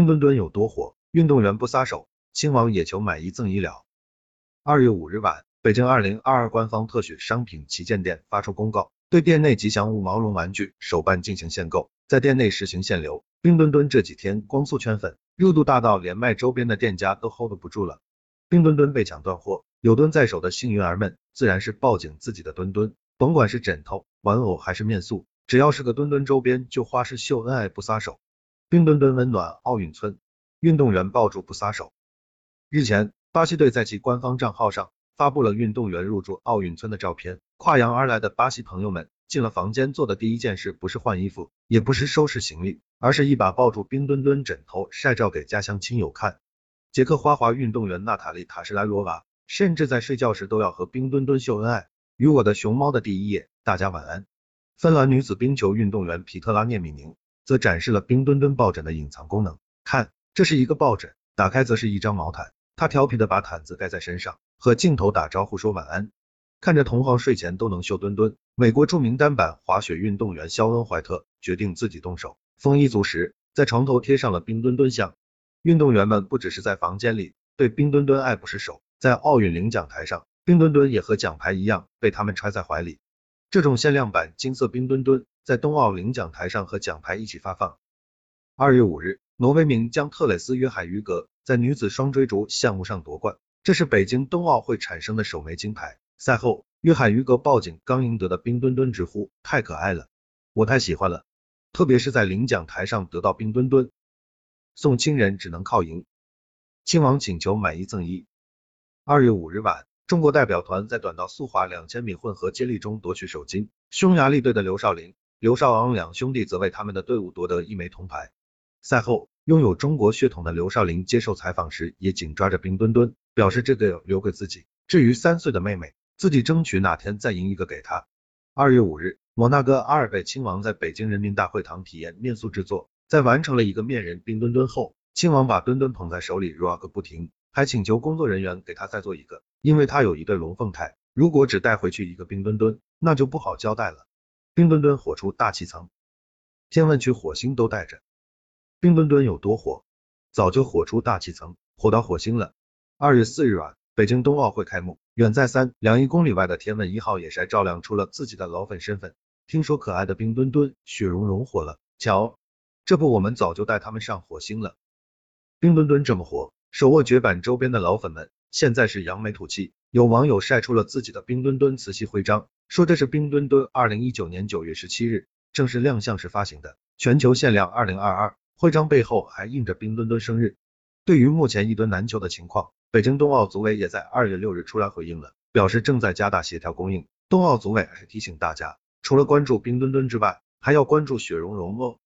冰墩墩有多火？运动员不撒手，亲王也求买一赠一了。二月五日晚，北京二零二二官方特许商品旗舰店发出公告，对店内吉祥物毛绒玩具手办进行限购，在店内实行限流。冰墩墩这几天光速圈粉，热度大到连卖周边的店家都 hold 不住了。冰墩墩被抢断货，有墩在手的幸运儿们自然是抱紧自己的墩墩，甭管是枕头、玩偶还是面塑，只要是个墩墩周边，就花式秀恩爱不撒手。冰墩墩温暖奥运村，运动员抱住不撒手。日前，巴西队在其官方账号上发布了运动员入住奥运村的照片。跨洋而来的巴西朋友们进了房间做的第一件事，不是换衣服，也不是收拾行李，而是一把抱住冰墩墩枕头晒照给家乡亲友看。捷克花滑运动员娜塔莉塔什莱罗娃甚至在睡觉时都要和冰墩墩秀恩爱。与我的熊猫的第一夜，大家晚安。芬兰女子冰球运动员皮特拉涅米宁。则展示了冰墩墩抱枕的隐藏功能。看，这是一个抱枕，打开则是一张毛毯。他调皮的把毯子盖在身上，和镜头打招呼说晚安。看着同行睡前都能秀墩墩，美国著名单板滑雪运动员肖恩怀特决定自己动手。丰衣足食，在床头贴上了冰墩墩像。运动员们不只是在房间里对冰墩墩爱不释手，在奥运领奖台上，冰墩墩也和奖牌一样被他们揣在怀里。这种限量版金色冰墩墩。在冬奥领奖台上和奖牌一起发放。二月五日，挪威名将特蕾斯约海于格在女子双追逐项目上夺冠，这是北京冬奥会产生的首枚金牌。赛后，约海于格抱紧刚赢得的冰墩墩直呼太可爱了，我太喜欢了，特别是在领奖台上得到冰墩墩，送亲人只能靠赢。亲王请求买一赠一。二月五日晚。中国代表团在短道速滑两千米混合接力中夺取首金，匈牙利队的刘少林、刘少昂两兄弟则为他们的队伍夺得一枚铜牌。赛后，拥有中国血统的刘少林接受采访时也紧抓着冰墩墩，表示这个留给自己。至于三岁的妹妹，自己争取哪天再赢一个给她。二月五日，摩纳哥阿尔贝亲王在北京人民大会堂体验面塑制作，在完成了一个面人冰墩墩后，亲王把墩墩捧在手里 rock 不停，还请求工作人员给他再做一个。因为他有一对龙凤胎，如果只带回去一个冰墩墩，那就不好交代了。冰墩墩火出大气层，天问去火星都带着。冰墩墩有多火？早就火出大气层，火到火星了。二月四日晚，北京冬奥会开幕，远在三两亿公里外的天问一号也晒照亮出了自己的老粉身份。听说可爱的冰墩墩雪融融火了，瞧，这不我们早就带他们上火星了。冰墩墩这么火，手握绝版周边的老粉们。现在是扬眉吐气，有网友晒出了自己的冰墩墩磁吸徽章，说这是冰墩墩二零一九年九月十七日正式亮相时发行的，全球限量二零二二。徽章背后还印着冰墩墩生日。对于目前一墩难求的情况，北京冬奥组委也在二月六日出来回应了，表示正在加大协调供应。冬奥组委还提醒大家，除了关注冰墩墩之外，还要关注雪融融哦。